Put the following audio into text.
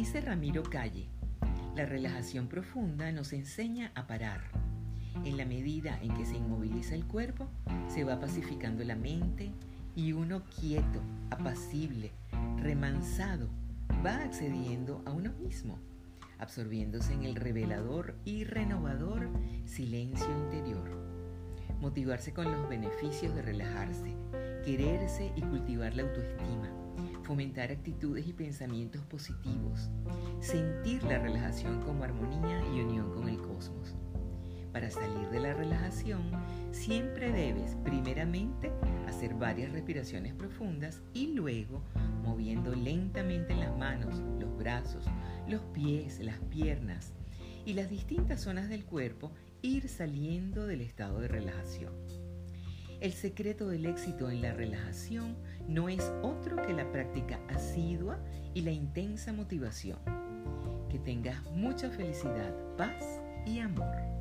Dice Ramiro Calle, la relajación profunda nos enseña a parar. En la medida en que se inmoviliza el cuerpo, se va pacificando la mente y uno quieto, apacible, remansado, va accediendo a uno mismo, absorbiéndose en el revelador y renovador silencio interior. Motivarse con los beneficios de relajarse, quererse y cultivar la autoestima fomentar actitudes y pensamientos positivos, sentir la relajación como armonía y unión con el cosmos. Para salir de la relajación, siempre debes primeramente hacer varias respiraciones profundas y luego, moviendo lentamente las manos, los brazos, los pies, las piernas y las distintas zonas del cuerpo, ir saliendo del estado de relajación. El secreto del éxito en la relajación no es otro que la práctica asidua y la intensa motivación. Que tengas mucha felicidad, paz y amor.